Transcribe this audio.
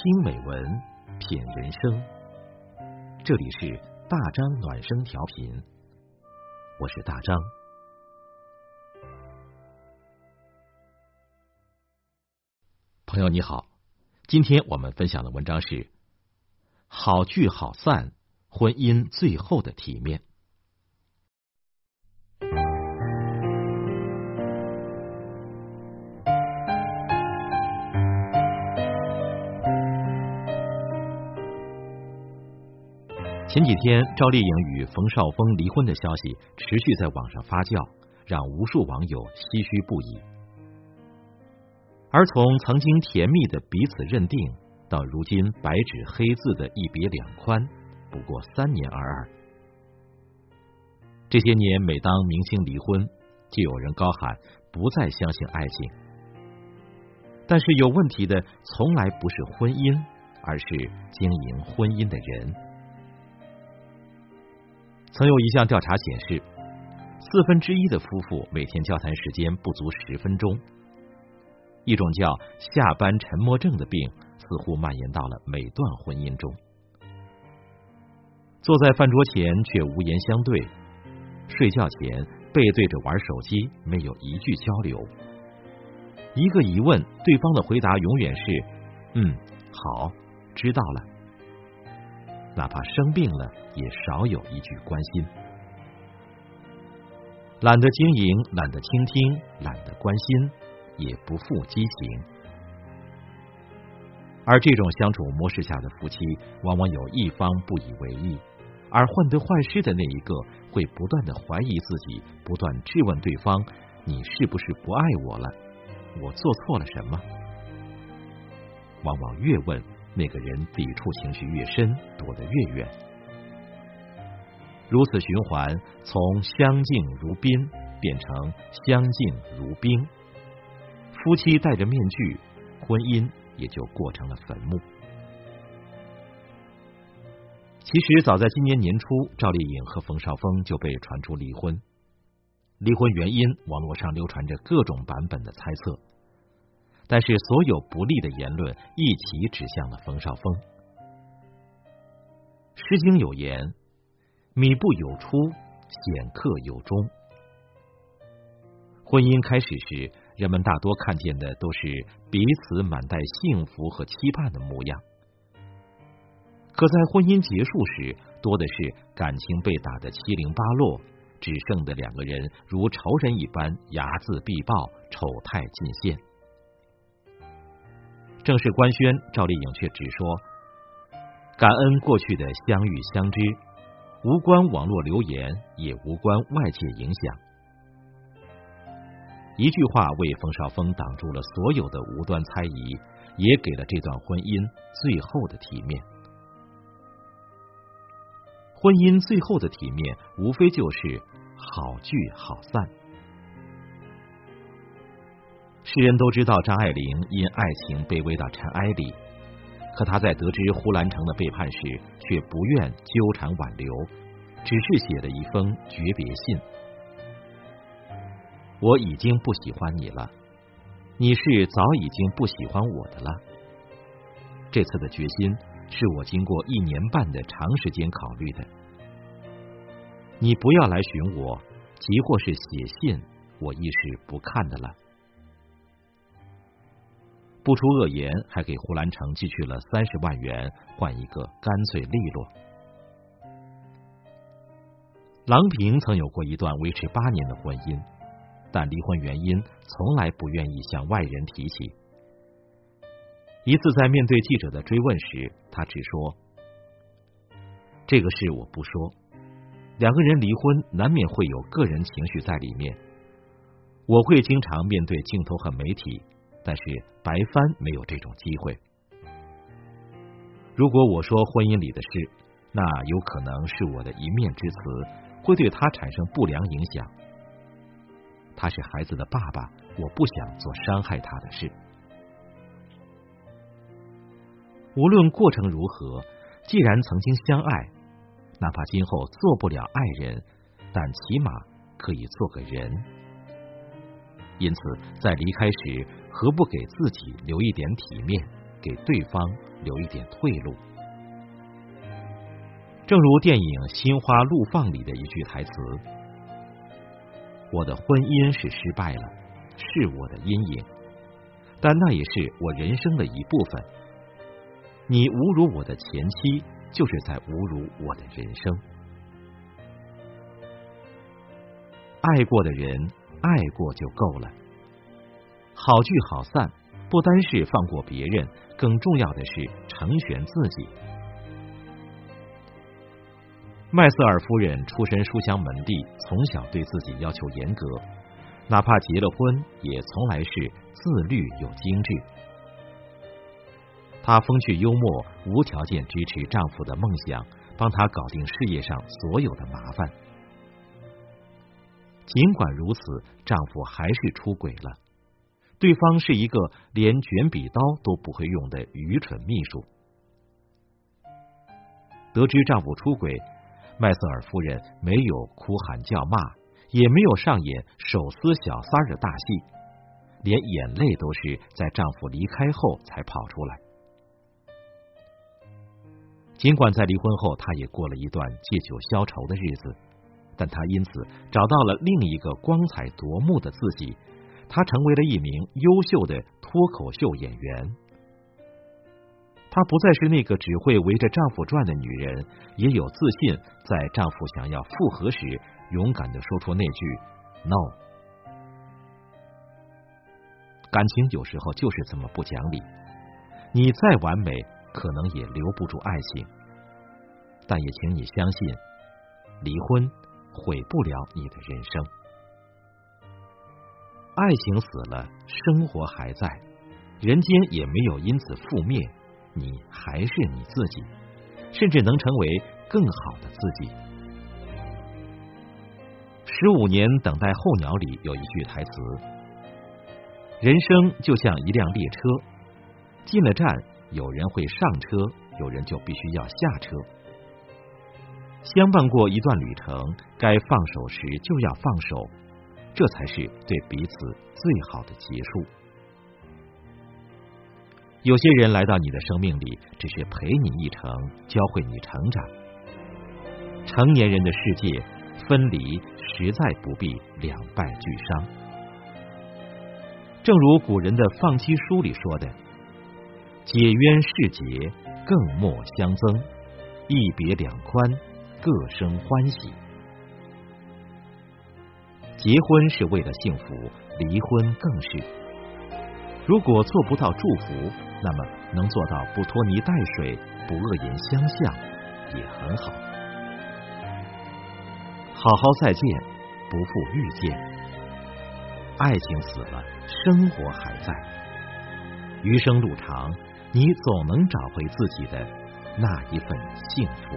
听美文，品人生。这里是大张暖声调频，我是大张。朋友你好，今天我们分享的文章是：好聚好散，婚姻最后的体面。前几天，赵丽颖与冯绍峰离婚的消息持续在网上发酵，让无数网友唏嘘不已。而从曾经甜蜜的彼此认定，到如今白纸黑字的一别两宽，不过三年而已。这些年，每当明星离婚，就有人高喊不再相信爱情。但是有问题的从来不是婚姻，而是经营婚姻的人。曾有一项调查显示，四分之一的夫妇每天交谈时间不足十分钟。一种叫“下班沉默症”的病似乎蔓延到了每段婚姻中。坐在饭桌前却无言相对，睡觉前背对着玩手机，没有一句交流。一个疑问，对方的回答永远是“嗯，好，知道了”。哪怕生病了，也少有一句关心。懒得经营，懒得倾听，懒得关心，也不负激情。而这种相处模式下的夫妻，往往有一方不以为意，而患得患失的那一个，会不断的怀疑自己，不断质问对方：“你是不是不爱我了？我做错了什么？”往往越问。那个人抵触情绪越深，躲得越远。如此循环，从相敬如宾变成相敬如冰。夫妻戴着面具，婚姻也就过成了坟墓。其实，早在今年年初，赵丽颖和冯绍峰就被传出离婚。离婚原因，网络上流传着各种版本的猜测。但是，所有不利的言论一起指向了冯绍峰。《诗经》有言：“米不有出，显客有终。”婚姻开始时，人们大多看见的都是彼此满带幸福和期盼的模样；可在婚姻结束时，多的是感情被打得七零八落，只剩的两个人如仇人一般，睚眦必报，丑态尽现。正式官宣，赵丽颖却只说感恩过去的相遇相知，无关网络留言，也无关外界影响。一句话为冯绍峰挡住了所有的无端猜疑，也给了这段婚姻最后的体面。婚姻最后的体面，无非就是好聚好散。世人都知道张爱玲因爱情卑微到尘埃里，可她在得知胡兰成的背叛时，却不愿纠缠挽留，只是写了一封诀别信。我已经不喜欢你了，你是早已经不喜欢我的了。这次的决心是我经过一年半的长时间考虑的。你不要来寻我，即或是写信，我亦是不看的了。不出恶言，还给胡兰成寄去了三十万元，换一个干脆利落。郎平曾有过一段维持八年的婚姻，但离婚原因从来不愿意向外人提起。一次在面对记者的追问时，他只说：“这个事我不说。两个人离婚难免会有个人情绪在里面，我会经常面对镜头和媒体。”但是白帆没有这种机会。如果我说婚姻里的事，那有可能是我的一面之词，会对他产生不良影响。他是孩子的爸爸，我不想做伤害他的事。无论过程如何，既然曾经相爱，哪怕今后做不了爱人，但起码可以做个人。因此，在离开时。何不给自己留一点体面，给对方留一点退路。正如电影《心花怒放》里的一句台词：“我的婚姻是失败了，是我的阴影，但那也是我人生的一部分。你侮辱我的前妻，就是在侮辱我的人生。爱过的人，爱过就够了。好聚好散，不单是放过别人，更重要的是成全自己。”麦瑟尔夫人出身书香门第，从小对自己要求严格，哪怕结了婚，也从来是自律又精致。她风趣幽默，无条件支持丈夫的梦想，帮他搞定事业上所有的麻烦。尽管如此，丈夫还是出轨了。对方是一个连卷笔刀都不会用的愚蠢秘书。得知丈夫出轨。麦瑟尔夫人没有哭喊叫骂，也没有上演手撕小三儿的大戏，连眼泪都是在丈夫离开后才跑出来。尽管在离婚后，她也过了一段借酒消愁的日子，但她因此找到了另一个光彩夺目的自己，她成为了一名优秀的脱口秀演员。她不再是那个只会围着丈夫转的女人，也有自信，在丈夫想要复合时，勇敢的说出那句 “no”。感情有时候就是这么不讲理，你再完美，可能也留不住爱情。但也请你相信，离婚毁不了你的人生。爱情死了，生活还在，人间也没有因此覆灭。你还是你自己，甚至能成为更好的自己。十五年等待候鸟里有一句台词：“人生就像一辆列车，进了站，有人会上车，有人就必须要下车。相伴过一段旅程，该放手时就要放手，这才是对彼此最好的结束。”有些人来到你的生命里，只是陪你一程，教会你成长。成年人的世界，分离实在不必两败俱伤。正如古人的放弃书里说的：“解冤释结，更莫相增；一别两宽，各生欢喜。”结婚是为了幸福，离婚更是。如果做不到祝福，那么能做到不拖泥带水、不恶言相向，也很好。好好再见，不负遇见。爱情死了，生活还在。余生路长，你总能找回自己的那一份幸福。